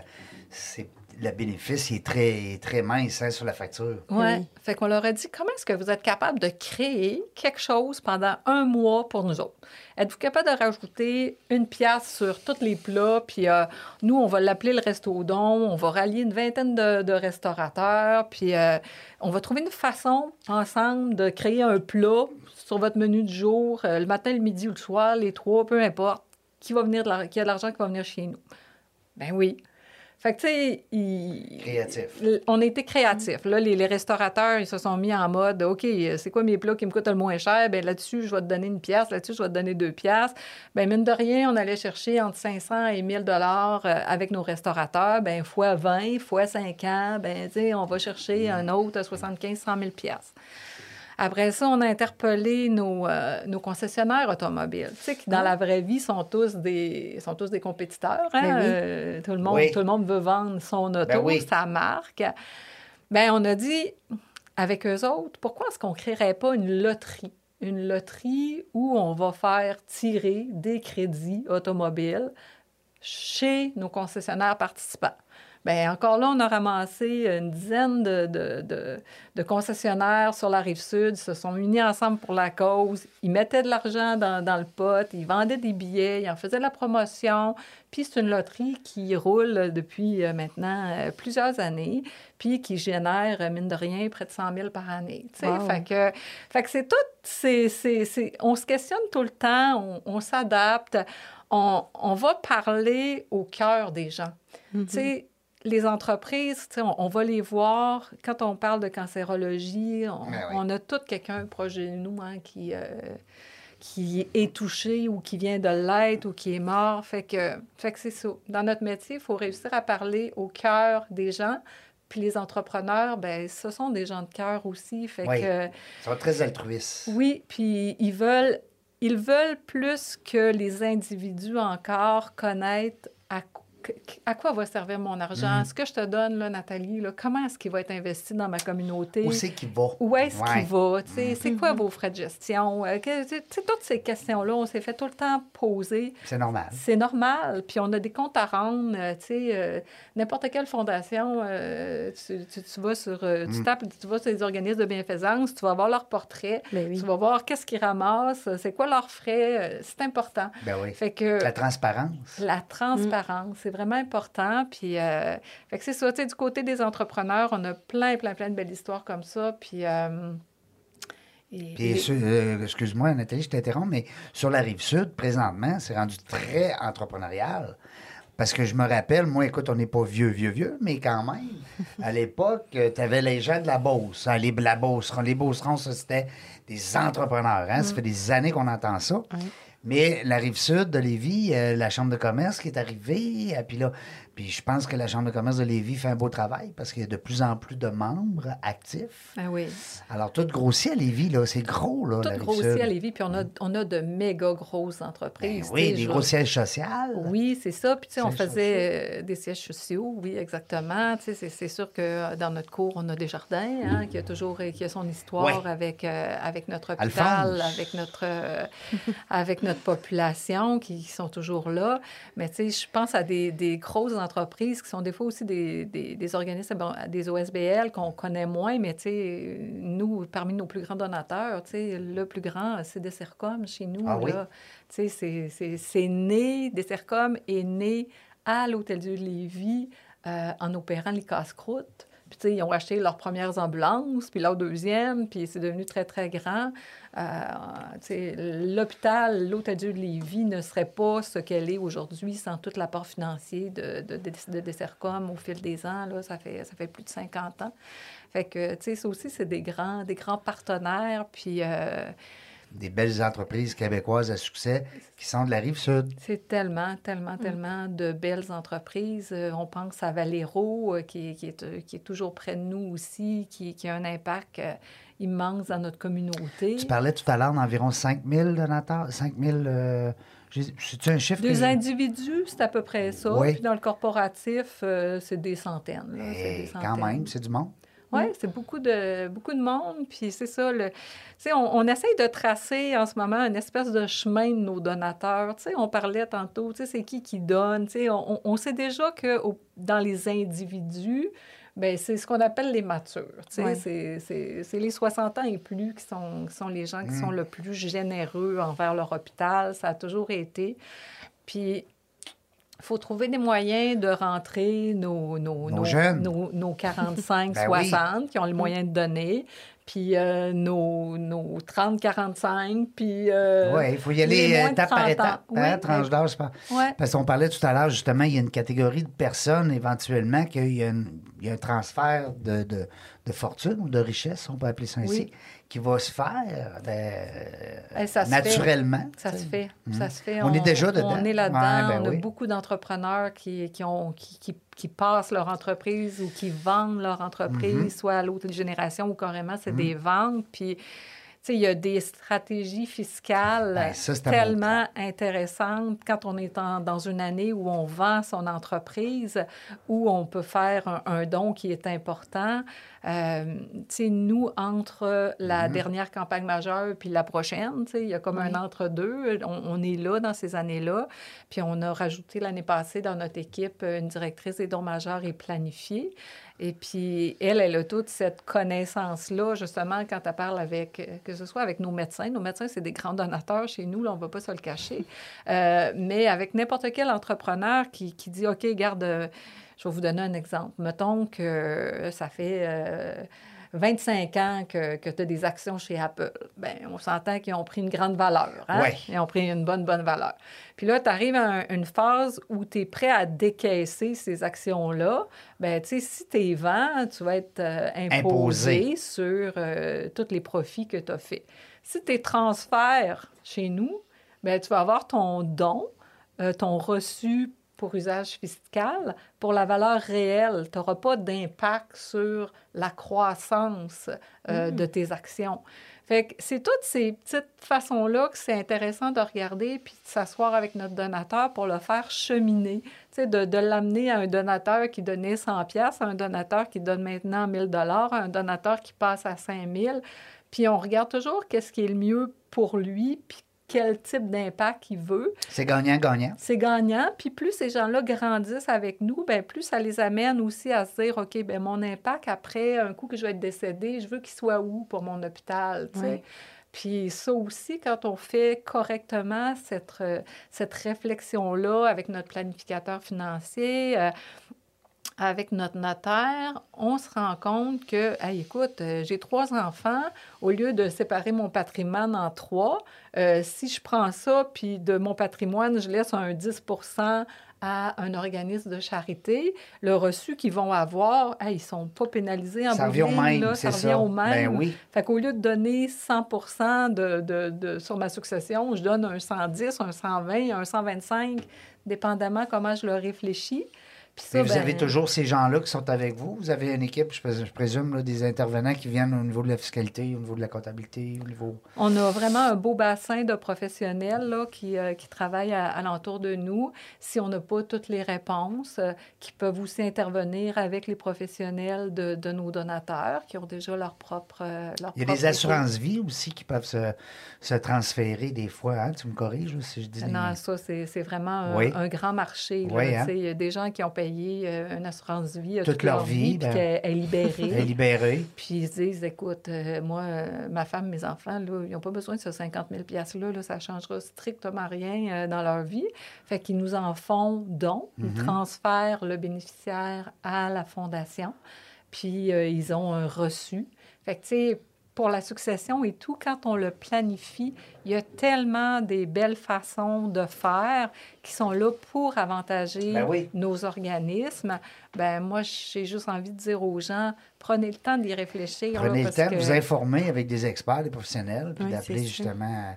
c'est le bénéfice est très, très mince hein, sur la facture. Ouais. Oui. Fait qu'on leur a dit comment est-ce que vous êtes capable de créer quelque chose pendant un mois pour nous autres? Êtes-vous capable de rajouter une pièce sur tous les plats? Puis euh, nous, on va l'appeler le Resto au Don. On va rallier une vingtaine de, de restaurateurs. Puis euh, on va trouver une façon ensemble de créer un plat sur votre menu du jour, euh, le matin, le midi ou le soir, les trois, peu importe, qui va venir de la- qui a de l'argent qui va venir chez nous. Ben oui. Fait que, tu sais, il- Créatif. On a été créatifs. Là, les, les restaurateurs, ils se sont mis en mode OK, c'est quoi mes plats qui me coûtent le moins cher? Bien, là-dessus, je vais te donner une pièce. Là-dessus, je vais te donner deux pièces. Bien, mine de rien, on allait chercher entre 500 et 1000 dollars euh, avec nos restaurateurs. Bien, fois 20, fois 5 ans, bien, tu sais, on va chercher un autre 75 100 000 pièces. Après ça, on a interpellé nos, euh, nos concessionnaires automobiles, tu sais, qui dans la vraie vie sont tous des, sont tous des compétiteurs. hein. Ben oui. Euh, tout, le monde, Oui. tout le monde veut vendre son auto, Ben oui. sa marque. Ben, on a dit, avec eux autres, pourquoi est-ce qu'on ne créerait pas une loterie? Une loterie où on va faire tirer des crédits automobiles chez nos concessionnaires participants. Bien, encore là, on a ramassé une dizaine de, de- de- de concessionnaires sur la rive sud, se sont unis ensemble pour la cause. Ils mettaient de l'argent dans, dans le pot, ils vendaient des billets, ils en faisaient de la promotion. Puis c'est une loterie qui roule depuis euh, maintenant euh, plusieurs années, puis qui génère, euh, mine de rien, près de 100 000 par année. Wow. Fait que, fait que c'est tout, c'est, c'est- c'est- on se questionne tout le temps, on, on s'adapte, on, on va parler au cœur des gens. Mhm. Tu sais, les entreprises, on, on va les voir. Quand on parle de cancérologie, on, Ben oui. on a tout quelqu'un proche de nous hein, qui, euh, qui est touché ou qui vient de l'être ou qui est mort. Fait que, fait que c'est ça. Dans notre métier, il faut réussir à parler au cœur des gens. Puis les entrepreneurs, ben ce sont des gens de cœur aussi. Fait Oui. que, Ils sont très altruistes. oui, puis ils veulent, ils veulent plus que les individus encore connaître à, qu- à quoi va servir mon argent? Mhm. Ce que je te donne, là, Nathalie, là, comment est-ce qu'il va être investi dans ma communauté? Où c'est qu'il va? Où est-ce Ouais. qu'il va? Tu sais, C'est quoi Mhm. vos frais de gestion? Euh, que- toutes ces questions-là, on s'est fait tout le temps poser. C'est normal. C'est normal. Puis on a des comptes à rendre. euh, tu sais, euh, n'importe quelle fondation, euh, tu, tu- tu vas sur, euh, tu Mm. tapes, tu vas sur les organismes de bienfaisance, tu vas voir leur portrait, Ben oui. tu vas voir qu'est-ce qu'ils ramassent, c'est quoi leurs frais. C'est important. Ben oui. Fait que La transparence. la transparence, c'est vraiment important. Puis, euh, fait que c'est ça, tu sais, du côté des entrepreneurs, on a plein, plein, plein de belles histoires comme ça. Puis, euh, et- Puis, et- sur- euh, excuse-moi, Nathalie, je t'interromps, mais sur la rive sud, présentement, c'est rendu très entrepreneurial. Parce que je me rappelle, moi, écoute, on n'est pas vieux, vieux, vieux, mais quand même, à l'époque, tu avais les gens de la Beauce. hein, les, la Beauce, les Beaucerons, ça, c'était des entrepreneurs. Hein? Ça fait des années qu'on entend ça. Mais la rive sud de Lévis, euh, la Chambre de commerce qui est arrivée, euh, puis là, puis je pense que la Chambre de commerce de Lévis fait un beau travail parce qu'il y a de plus en plus de membres actifs. Ah oui. Alors, tout grossit à Lévis, là. C'est gros, là, Tout grossit à Lévis, puis on a, on a de méga grosses Ben entreprises. oui, tu sais, des gros sièges sociaux. Oui, c'est ça. Puis, tu sais, on faisait euh, des sièges sociaux, oui, exactement. Tu sais, c'est- sûr que euh, dans notre cours, on a des jardins, hein, qui a toujours qui a son histoire avec, euh, avec notre hôpital, Alphonse. avec notre, euh, avec notre population qui, qui sont toujours là. Mais, tu sais, je pense à des, des grosses entreprises qui sont des fois aussi des, des, des organismes, des OSBL qu'on connaît moins, mais, nous, parmi nos plus grands donateurs, le plus grand, c'est Dessercom chez nous. Ah oui? c'est- né, Dessercom est né à l'Hôtel Dieu de Lévis euh, en opérant les casse-croûtes. Puis, ils ont acheté leurs premières ambulances, puis leur deuxième, puis c'est devenu très, très grand. Euh, l'hôpital, l'Hôtel Dieu de Lévis ne serait pas ce qu'elle est aujourd'hui sans tout l'apport financier de, de, de, de Dessercom au fil des ans. Là, ça, fait, ça fait plus de 50 ans. Fait que, tu sais, ça aussi, c'est des grands, des grands partenaires, puis... euh, Des belles entreprises québécoises à succès qui sont de la rive sud. C'est tellement, tellement, tellement de belles entreprises. Euh, on pense à Valero, euh, qui, qui est, euh, qui est toujours près de nous aussi, qui, qui a un impact immense dans notre communauté. Tu parlais tout à l'heure d'environ 5 000 donateurs. 5 000. euh, j'ai- C'est-tu un chiffre? Des individus, c'est à peu près ça. Oui. Puis dans le corporatif, euh, c'est des centaines. là, c'est Eh, des quand centaines. même, c'est du monde. Oui, c'est beaucoup de, beaucoup de monde. Puis c'est ça, le, on, on essaye de tracer en ce moment une espèce de chemin de nos donateurs. Tu sais, on parlait tantôt, c'est qui qui donne. On, on sait déjà que au- dans les individus, ben c'est ce qu'on appelle les matures. Ouais. c'est les 60 ans et plus qui sont, qui sont les gens qui Mm. sont le plus généreux envers leur hôpital. Ça a toujours été. Puis il faut trouver des moyens de rentrer nos, nos, Nos jeunes. nos, nos 45, Ben oui. 60 qui ont le moyen de donner, puis euh, nos, nos 30, 45, puis... euh, oui, il faut y aller de étape par 30 ans. étape. Oui, hein, tranche d'âge. ouais. Parce qu'on parlait tout à l'heure, justement, il y a une catégorie de personnes, éventuellement, qu'il y a, une- il y a un transfert de, de, de fortune ou de richesse, on peut appeler ça ainsi, Oui. Qui va se faire ben, Eh, ça se fait. naturellement. Ça se fait, ça se fait. On est déjà dedans. On est là-dedans. Ouais, ben on a oui. beaucoup d'entrepreneurs qui, qui, ont, qui, qui, qui passent leur entreprise ou qui vendent leur entreprise, Mhm. soit à l'autre génération ou carrément, c'est des ventes. Puis, tu sais, il y a des stratégies fiscales Ben, ça, tellement intéressantes quand on est en- dans une année où on vend son entreprise, où on peut faire un, un don qui est important. Euh, nous, entre la Mhm. dernière campagne majeure puis la prochaine, il y a comme un entre-deux. On, on est là dans ces années-là. Puis on a rajouté l'année passée dans notre équipe une directrice des dons majeurs et planifiée. Et puis, elle, elle a toute cette connaissance-là, justement, quand elle parle avec, euh, que ce soit avec nos médecins. Nos médecins, c'est des grands donateurs chez nous, là, on ne va pas se le cacher. Euh, mais avec n'importe quel entrepreneur qui, qui dit, OK, garde, euh, je vais vous donner un exemple. Mettons que ça fait euh, 25 ans que, que tu as des actions chez Apple. Bien, on s'entend qu'ils ont pris une grande valeur. Hein? Ouais. Ils ont pris une bonne, bonne valeur. Puis là, tu arrives à un- une phase où tu es prêt à décaisser ces actions-là. Bien, tu sais, si tu es vends, tu vas être euh, imposé, Imposé. sur euh, tous les profits que tu as faits. Si tu transfères chez nous, bien, tu vas avoir ton don, euh, ton reçu pour usage fiscal pour la valeur réelle. Tu n'auras pas d'impact sur la croissance euh, de tes actions. Fait que c'est toutes ces petites façons-là que c'est intéressant de regarder puis de s'asseoir avec notre donateur pour le faire cheminer. De, de l'amener à un donateur qui donnait 100 pièces à un donateur qui donne maintenant 1000 dollars, à un donateur qui passe à 5000. Puis on regarde toujours qu'est-ce qui est le mieux pour lui puis quel type d'impact il veut. C'est gagnant-gagnant. C'est gagnant. Puis plus ces gens-là grandissent avec nous, ben plus ça les amène aussi à se dire, OK, ben mon impact après, un coup que je vais être décédé, je veux qu'il soit où pour mon hôpital, tu sais? Oui. Puis ça aussi, quand on fait correctement cette, euh, cette réflexion-là avec notre planificateur financier, euh, avec notre notaire, on se rend compte que, Hey, écoute, euh, j'ai trois enfants, au lieu de séparer mon patrimoine en trois, euh, si je prends ça, puis de mon patrimoine, je laisse un 10% à un organisme de charité, le reçu qu'ils vont avoir, hey, ils ne sont pas pénalisés en Ça revient au même, là, ça ça. revient au même. Ben oui. Fait qu'au lieu de donner 100 de, de, de- sur ma succession, je donne un 110, un 120, un 125, dépendamment comment je le réfléchis. Ça, vous ben, avez toujours ces gens-là qui sont avec vous? Vous avez une équipe, je, présume, là, des intervenants qui viennent au niveau de la fiscalité, au niveau de la comptabilité, au niveau. On a vraiment un beau bassin de professionnels là, qui, euh, qui travaillent à- alentour de nous. Si on n'a pas toutes les réponses, euh, qui peuvent aussi intervenir avec les professionnels de, de nos donateurs qui ont déjà leur propre. euh, leur Il y a des assurances-vie aussi qui peuvent se, se transférer des fois. hein, Tu me corriges si je dis. des- Non, ça, c'est vraiment un, Oui. un grand marché. là. Oui, hein? Il y a des gens qui ont payé euh, une assurance vie Toute leur vie, puis ben, qu'elle est libérée. Elle est libérée. Puis ils se disent, écoute, euh, moi, euh, ma femme, mes enfants, là, ils n'ont pas besoin de ce 50 000 $-là. Là, ça ne changera strictement rien dans leur vie. Fait qu'ils nous en font don. Ils Mhm. transfèrent le bénéficiaire à la fondation. Puis ils ont un reçu. Fait que, tu sais, pour la succession et tout, quand on le planifie, il y a tellement des belles façons de faire qui sont là pour avantager Ben oui. nos organismes. Ben moi, j'ai juste envie de dire aux gens, prenez le temps d'y réfléchir. là, Prenez le temps de que- vous informer avec des experts, des professionnels, puis Oui, d'appeler justement.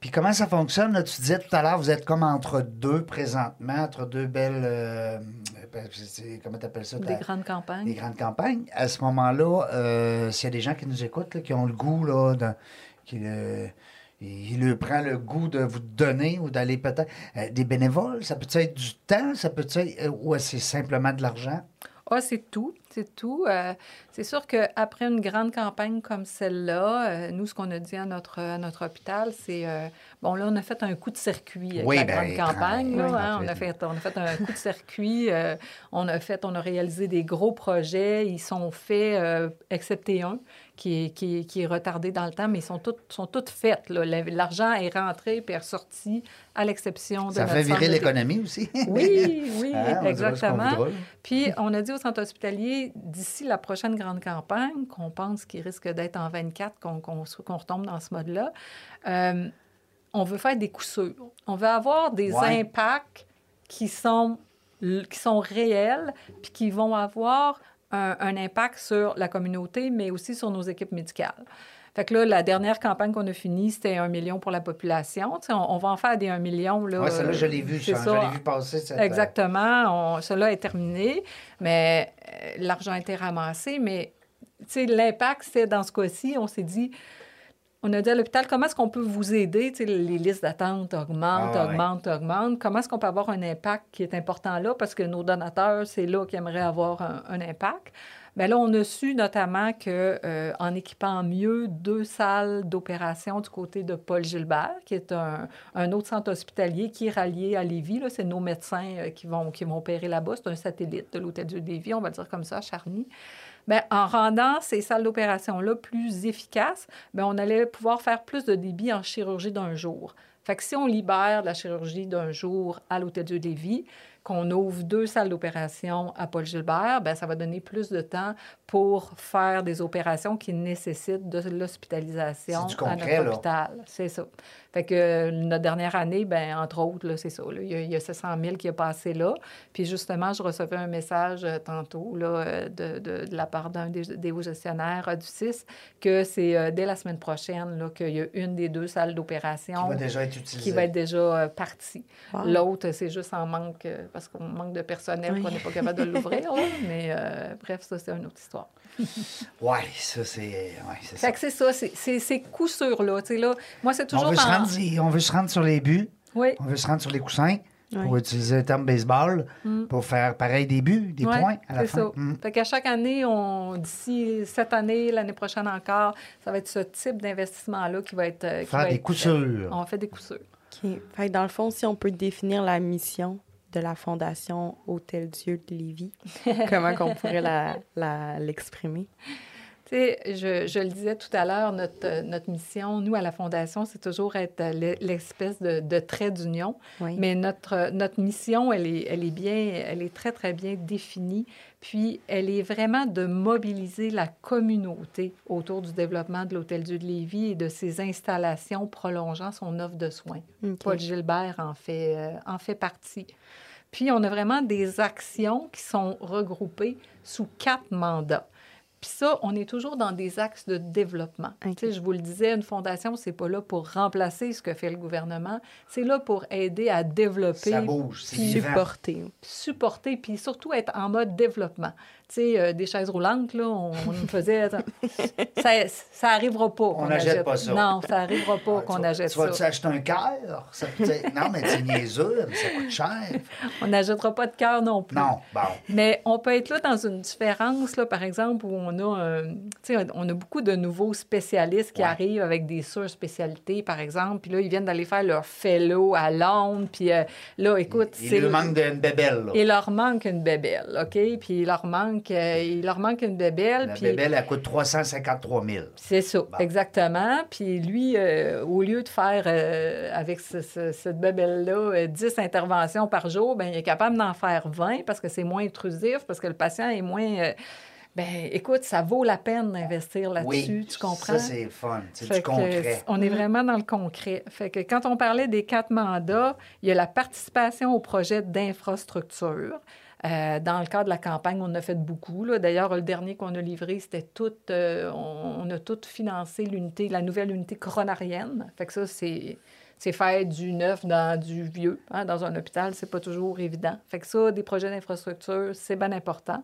Puis comment ça fonctionne? là? Tu disais tout à l'heure, vous êtes comme entre deux présentement, entre deux belles euh, comment tu appelles ça? Des grandes campagnes. les grandes campagnes. À ce moment-là, euh, s'il y a des gens qui nous écoutent, là, qui ont le goût, là, de- qui, euh, il leur prend le goût de vous donner ou d'aller peut-être. euh, des bénévoles, ça peut être du temps, ça peut être. euh, ou c'est simplement de l'argent? Ah, c'est tout, c'est tout. Euh, c'est sûr qu'après une grande campagne comme celle-là, euh, nous, ce qu'on a dit à notre, à notre hôpital, c'est... euh, bon, là, on a fait un coup de circuit avec Oui, la ben, grande campagne. là, oui, hein, on, a fait, on a fait un coup de circuit. on, a fait, on a réalisé des gros projets. Ils sont faits, excepté un, qui est, qui, est- qui est retardé dans le temps, mais ils sont sont toutes. La- L'argent est rentré puis est ressorti, à l'exception de Ça notre fait virer l'économie aussi. Oui, oui, Hein, exactement. Puis, on a dit au centre hospitalier, d'ici la prochaine grande campagne, qu'on pense qu'il risque d'être en 24, qu'on retombe dans ce mode-là, euh, on veut faire des coups sûrs. On veut avoir des Ouais. impacts qui sont, qui sont réels, puis qui vont avoir un, un impact sur la communauté, mais aussi sur nos équipes médicales. Fait que là, la dernière campagne qu'on a finie, c'était un million pour la population. On, on va en faire des 1 million. Oui, celle-là, je l'ai vu, ça, je l'ai vu passer. Cette, Exactement. Cela est terminé, mais euh, l'argent a été ramassé. Mais tu sais, l'impact, c'est dans ce cas-ci, on s'est dit, on a dit à l'hôpital, comment est-ce qu'on peut vous aider? Les listes d'attente augmentent, Ah ouais. augmentent, augmentent. Comment est-ce qu'on peut avoir un impact qui est important là? Parce que nos donateurs, c'est là qu'ils aimeraient avoir un, un impact. Bien là, on a su notamment que euh, en équipant mieux deux salles d'opération du côté de Paul Gilbert, qui est un, un autre centre hospitalier qui est rallié à Lévis, là, c'est nos médecins euh, qui, vont, qui vont opérer là-bas. C'est un satellite de l'Hôtel Dieu de Lévis, on va le dire comme ça, à Charny. Bien, en rendant ces salles d'opération-là plus efficaces, bien, on allait pouvoir faire plus de débit en chirurgie d'un jour. Fait que si on libère la chirurgie d'un jour à l'Hôtel Dieu de Lévis, qu'on ouvre deux salles d'opération à Paul Gilbert, bien, ça va donner plus de temps pour faire des opérations qui nécessitent de l'hospitalisation à notre là. hôpital. C'est ça. Fait que euh, notre dernière année, ben entre autres, là, c'est ça. là, Il, y a, il y a 700 000 qui est passé là. Puis justement, je recevais un message euh, tantôt là, euh, de, de- de la part d'un des, des hauts gestionnaires du CIS que c'est euh, dès la semaine prochaine là, qu'il y a une des deux salles d'opération Qui va déjà être utilisé. qui va être déjà euh, partie. Wow. L'autre, c'est juste en manque parce qu'on manque de personnel, Oui. qu'on n'est pas capable de l'ouvrir. là. Mais euh, bref, ça, c'est une autre histoire. Oui, ça, c'est. Ouais, c'est ça. Fait que c'est ça, c'est- c'est ces coups sûrs là. Tu sais, là, moi, c'est toujours On veut, se en- rendre, on veut se rendre sur les buts, Oui. on veut se rendre sur les coussins, pour utiliser le terme baseball, pour faire pareil des buts, des Mm. Points à la c'est fin. ça. Mm. Fait qu'à chaque année, on d'ici cette année, l'année prochaine encore, ça va être ce type d'investissement-là qui va être. euh, qui Faire va des être sûrs. On fait des coups sûrs. OK. Fait que dans le fond, si on peut définir la mission de la Fondation Hôtel Dieu de Lévis, comment qu'on pourrait la- la- l'exprimer? Tu sais, je, je le disais tout à l'heure, notre, euh, notre mission, nous, à la Fondation, c'est toujours être euh, l'e- l'espèce de, de trait d'union. Oui. Mais notre, notre mission, elle est, elle est bien, elle est très, très bien définie. Puis, elle est vraiment de mobiliser la communauté autour du développement de l'Hôtel Dieu de Lévis et de ses installations prolongeant son offre de soins. Paul Gilbert en fait, euh, en fait partie. Puis, on a vraiment des actions qui sont regroupées sous quatre mandats. Puis ça, on est toujours dans des axes de développement. OK. Tu sais, je vous le disais, une fondation, c'est pas là pour remplacer ce que fait le gouvernement, c'est là pour aider à développer, Ça bouge, puis. Supporter. supporter, puis surtout être en mode développement. Tu sais, euh, des chaises roulantes, là, on, on faisait... ça, ça arrivera pas. qu'on n'achète achète- pas ça. Non, ça arrivera pas Ah, qu'on achète Tu vas-tu ça. acheter un cœur? Ça Non, mais c'est niaiseux, mais ça coûte cher. On n'achètera pas de cœur non plus. Non, bon. Mais on peut être là dans une différence, là, par exemple, où on a, tu sais, on a beaucoup de nouveaux spécialistes qui Ouais. arrivent avec des surspécialités, par exemple, puis là, ils viennent d'aller faire leur fellow à Londres, puis euh, là, écoute, Il manque d'une bébelle, là. Il leur manque une bébelle, OK? Puis il leur manque, euh, il leur manque une bébelle, La puis... bébelle, elle coûte 353 000. C'est ça, exactement. Puis lui, euh, au lieu de faire euh, avec ce- ce- cette bébelle-là euh, 10 interventions par jour, ben, il est capable d'en faire 20 parce que c'est moins intrusif, parce que le patient est moins. euh, ben, écoute, ça vaut la peine d'investir là-dessus, oui, tu comprends? Ça, c'est fun. C'est du concret. on est vraiment dans le concret. Fait que quand on parlait des quatre mandats, il y a la participation au projet d'infrastructure. Euh, dans le cadre de la campagne, on a fait beaucoup. D'ailleurs, le dernier qu'on a livré, c'était tout. euh, on, a tout financé l'unité, la nouvelle unité coronarienne. Ça, c'est. C'est faire du neuf dans du vieux. Hein, dans un hôpital, c'est pas toujours évident. Fait que ça, des projets d'infrastructure, c'est bien important.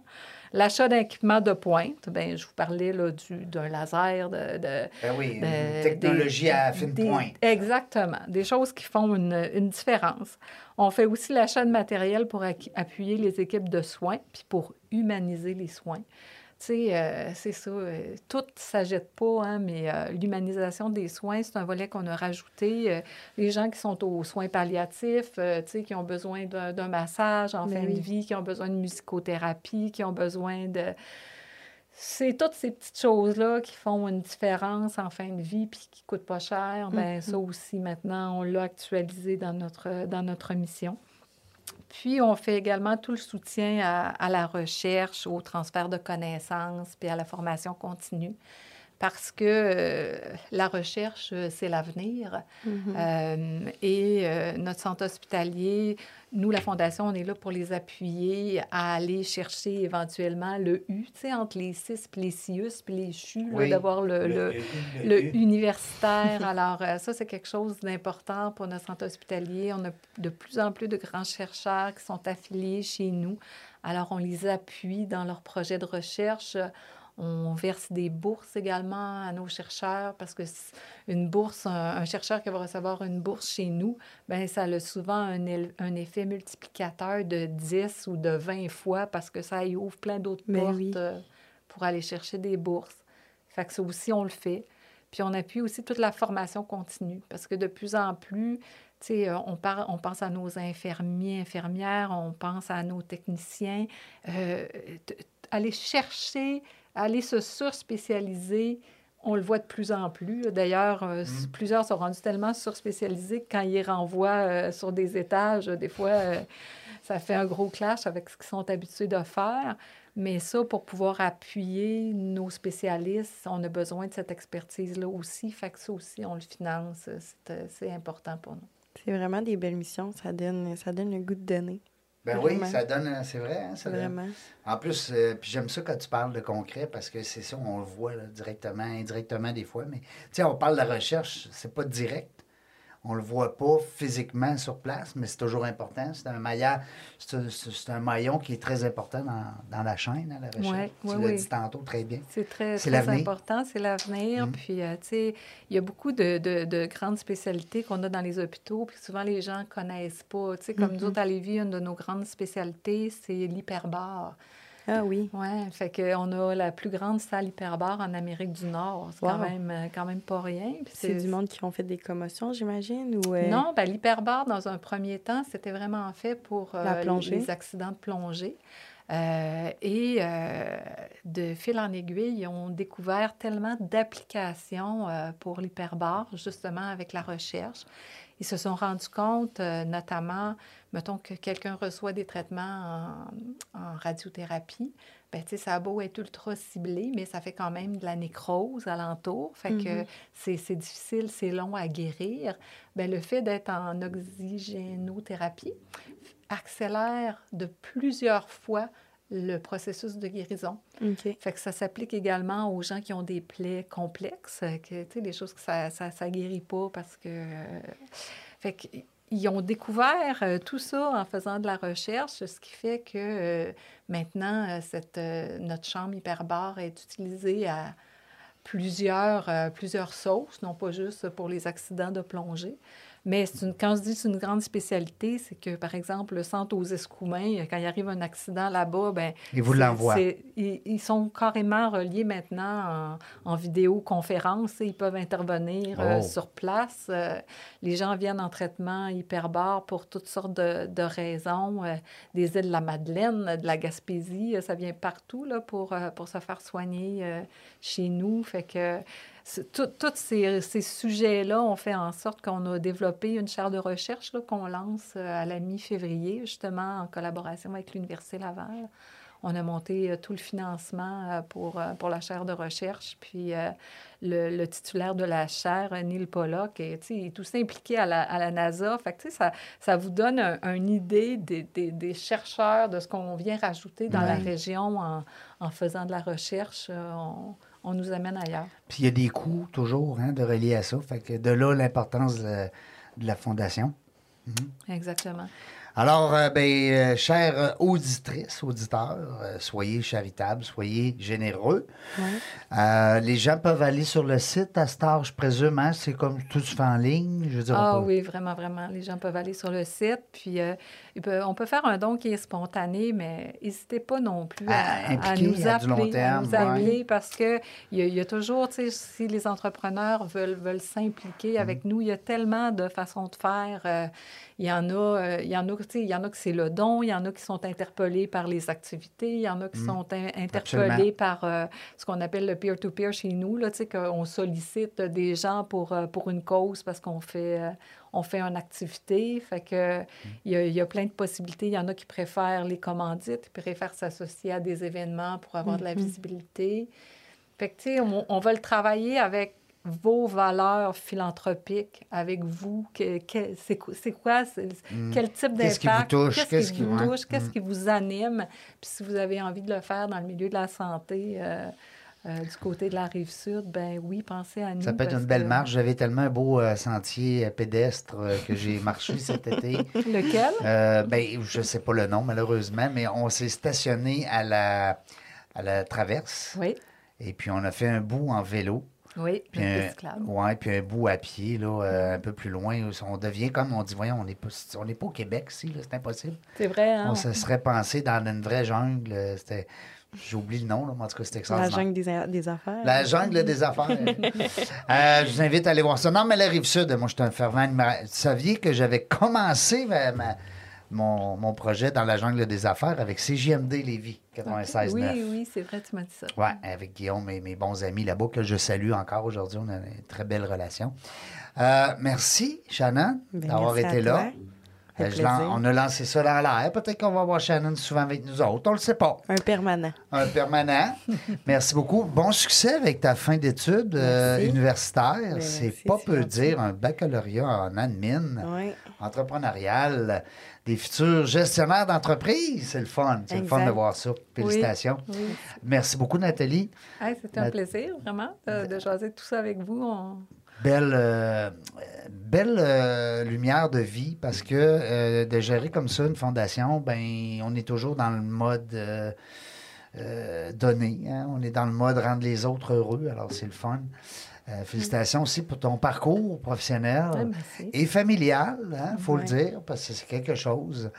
L'achat d'équipements de pointe, ben, je vous parlais là, du, d'un laser, de, de Ben oui, une de- technologie des- à fine des- pointe. Exactement. Des choses qui font une, une différence. On fait aussi l'achat de matériel pour appuyer les équipes de soins, puis pour humaniser les soins. Tu sais, euh, c'est ça. euh, tout ne s'agite pas, hein, mais euh, l'humanisation des soins, c'est un volet qu'on a rajouté. Euh, les gens qui sont aux soins palliatifs, tu sais, qui ont besoin d'un massage en Ben fin oui. de vie, qui ont besoin de musicothérapie, qui ont besoin de... C'est toutes ces petites choses-là qui font une différence en fin de vie puis qui ne coûtent pas cher. Ben, Ça aussi, maintenant, on l'a actualisé dans notre, dans notre mission. Puis, on fait également tout le soutien à, la recherche, au transfert de connaissances, puis à la formation continue. Parce que euh, la recherche, euh, c'est l'avenir. Euh, et euh, notre centre hospitalier, nous, la Fondation, on est là pour les appuyer à aller chercher éventuellement le U, tu sais, entre les CIS, puis les CIUS, puis les CHU, Oui. d'avoir le, le, le universitaire. Alors, euh, ça, c'est quelque chose d'important pour notre centre hospitalier. On a de plus en plus de grands chercheurs qui sont affiliés chez nous. Alors, on les appuie dans leurs projets de recherche. On verse des bourses également à nos chercheurs parce que une bourse, un, un chercheur qui va recevoir une bourse chez nous, ben ça a souvent un, effet multiplicateur de 10 ou de 20 fois parce que ça y ouvre plein d'autres Ben portes oui. euh, pour aller chercher des bourses. Fait que ça aussi, on le fait. Puis on appuie aussi toute la formation continue parce que de plus en plus, euh, on, par- on pense à nos infirmiers, infirmières, on pense à nos techniciens. Euh, aller chercher, aller se surspécialiser, on le voit de plus en plus. D'ailleurs, euh, s- plusieurs sont rendus tellement surspécialisés que quand ils renvoient euh, sur des étages, des fois, euh, ça fait un gros clash avec ce qu'ils sont habitués de faire. Mais ça, pour pouvoir appuyer nos spécialistes, on a besoin de cette expertise-là aussi. Fait que ça aussi, on le finance. C'est, euh, C'est important pour nous. C'est vraiment des belles missions. Ça donne, ça donne le goût de donner. Ben oui, ça donne, euh, c'est vrai. hein, ça donne- Vraiment. En plus, euh, puis j'aime ça quand tu parles de concret parce que c'est ça, on le voit là, directement, indirectement des fois. Mais tu sais, on parle de la recherche, c'est pas direct. On le voit pas physiquement sur place, mais c'est toujours important. C'est un maillon, c'est un, maillon qui est très important dans, dans la chaîne, hein, la recherche. Ouais, tu l'as oui. dit tantôt très bien. C'est très, important, c'est l'avenir. Mm. Puis, euh, tu sais, il y a beaucoup de, de- de grandes spécialités qu'on a dans les hôpitaux, puis souvent les gens connaissent pas. Tu sais, comme nous Mhm. autres à Lévis, une de nos grandes spécialités, c'est l'hyperbare. Ah oui. Oui, fait qu'on a la plus grande salle hyperbare en Amérique du Nord. C'est quand, même, euh, quand même pas rien. C'est du monde qui ont fait des commotions, j'imagine? Ou, euh, Non, ben, l'hyperbare, dans un premier temps, c'était vraiment fait pour euh, La plongée. les accidents de plongée. Euh, et euh, de fil en aiguille, ils ont découvert tellement d'applications euh, pour l'hyperbare, justement avec la recherche. Ils se sont rendus compte, euh, notamment, mettons que quelqu'un reçoit des traitements en, en radiothérapie, ben, tu sais, ça a beau être ultra ciblé, mais ça fait quand même de la nécrose alentour. Fait que Mhm. c'est c'est difficile, c'est long à guérir. Ben, le fait d'être en oxygénothérapie accélère de plusieurs fois le processus de guérison. Fait que ça s'applique également aux gens qui ont des plaies complexes, euh, que, des choses que ça ne ça, ça guérit pas parce que... euh, fait que, ils ont découvert euh, tout ça en faisant de la recherche, ce qui fait que euh, maintenant, cette, euh, notre chambre hyperbare est utilisée à plusieurs, plusieurs sauces, non pas juste pour les accidents de plongée. Mais une, quand je dis que c'est une grande spécialité, c'est que, par exemple, le centre aux Escoumins, quand il arrive un accident là-bas, ben Et vous c'est- l'envoie. c'est- Ils, ils sont carrément reliés maintenant en, en vidéoconférence. et Ils peuvent intervenir euh, Oh. sur place. Euh, les gens viennent en traitement hyperbare pour toutes sortes de, de raisons. euh, des îles de la Madeleine, de la Gaspésie, ça vient partout là, pour, pour se faire soigner chez nous. Fait que tous ces, ces sujets-là ont fait en sorte qu'on a développé une chaire de recherche qu'on lance euh, à la mi-février, justement en collaboration avec l'Université Laval. On a monté euh, tout le financement euh, pour, pour la chaire de recherche. Puis le, le titulaire de la chaire, Neil Pollock, est, il est tout impliqué à la, à la NASA. Fait que, ça, ça vous donne un- une idée des, des- des chercheurs, de ce qu'on vient rajouter dans la région en, en faisant de la recherche. On, on nous amène ailleurs. Puis il y a des coûts toujours hein, de relier à ça. Fait que de là l'importance de, de la Fondation. Exactement. Alors, euh, ben, euh, chères auditrices, auditeurs, euh, soyez charitables, soyez généreux. Euh, les gens peuvent aller sur le site à Star, je présume, hein? c'est comme tout se fait en ligne. Je dire, Ah oui, vraiment, vraiment. Les gens peuvent aller sur le site, puis euh, on peut faire un don qui est spontané, mais n'hésitez pas non plus À à, à nous à du long appeler, à nous ouais. appeler parce que il y, a- il y a toujours, tu sais, si les entrepreneurs veulent, veulent s'impliquer avec nous, il y a tellement de façons de faire. il y en a, il y en a, il y en a que c'est le don, il y en a qui sont interpellés par les activités, il y en a qui sont in- interpellés Mm. Absolument. par euh, ce qu'on appelle le peer-to-peer chez nous, là, tu sais, qu'on sollicite des gens pour, euh, pour une cause parce qu'on fait, euh, on fait une activité. Fait que il y, a, il y a plein de possibilités. Il y en a qui préfèrent les commandites, qui préfèrent s'associer à des événements pour avoir de la visibilité. Fait que, tu sais, on, on va le travailler avec vos valeurs philanthropiques, avec vous? Que, que- c'est quoi- c'est- Quel type. Qu'est-ce qui vous d'impact? touche? Qu'est-ce qui vous touche? Qu'est-ce Mm. qui vous anime? Puis si vous avez envie de le faire dans le milieu de la santé, euh, euh, du côté de la rive sud, ben oui, pensez à nous. Ça peut être une belle que- marche. J'avais tellement un beau euh, sentier pédestre euh, que j'ai marché cet été. Lequel? Ben, je ne sais pas le nom, malheureusement, mais on s'est stationné à la, à la traverse. Oui, Et puis, on a fait un bout en vélo. Oui, Puis un, cyclable. ouais, puis un bout à pied, là, euh, un peu plus loin. On devient comme on dit, voyons, on n'est pas, on n'est pas au Québec ici, c'est impossible. C'est vrai, hein? On se serait pensé dans une vraie jungle. euh, C'était, j'oublie le nom, là, mais en tout cas, c'était La extraordinaire. jungle des, affaires. La jungle des affaires. Euh, je vous invite à aller voir ça. Non, mais la rive sud, moi, je suis un fervent. Vous saviez que j'avais commencé ma- ma- mon, mon projet dans la jungle des affaires avec CJMD Lévis, 96.9. Oui, oui, c'est vrai, tu m'as dit ça. Oui, avec Guillaume et mes bons amis là-bas que je salue encore aujourd'hui. On a une très belle relation. Euh, merci, Shannon, Ben, d'avoir été là. toi. Euh, plaisir. on a lancé ça dans l'air. Peut-être qu'on va voir Shannon souvent avec nous autres. On le sait pas. Un permanent. Un permanent. Merci beaucoup. Bon succès avec ta fin d'études euh, Merci. universitaire. Ben, c'est pas peu gentil. dire un baccalauréat en admin, Oui. entrepreneurial, des futurs gestionnaires d'entreprise. C'est le fun. C'est le fun de voir ça. Félicitations. Oui. Merci beaucoup, Nathalie. Hey, C'était un La- plaisir, vraiment, de, de jaser tout ça avec vous. On- Belle, euh, belle euh, lumière de vie parce que euh, de gérer comme ça une fondation, ben on est toujours dans le mode donné. hein. On est dans le mode rendre les autres heureux. Alors c'est le fun. Euh, félicitations aussi pour ton parcours professionnel merci. et familial, il faut le dire, parce que c'est quelque chose.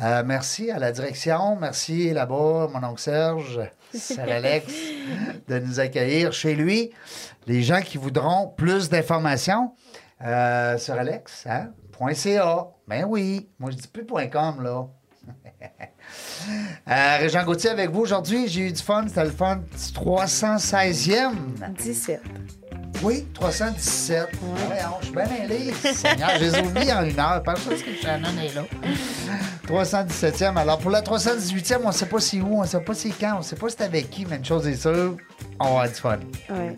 Euh, merci à la direction, merci là-bas, mon oncle Serge, Sir Alex, de nous accueillir chez lui. Les gens qui voudront plus d'informations, euh, Sir Alex, hein? .ca. Ben oui, moi je dis plus .com, là. Euh, Régent Gauthier avec vous aujourd'hui. J'ai eu du fun. C'était le fun. 316e. 17. Oui, 317. Ouais, je suis bien. Seigneur, je les en une heure. Parce que Shannon est là. 317e. Alors, pour la 318e, on ne sait pas c'est où, on ne sait pas c'est quand, on ne sait pas c'est avec qui, mais une chose est sûre, on va avoir du fun. Oui.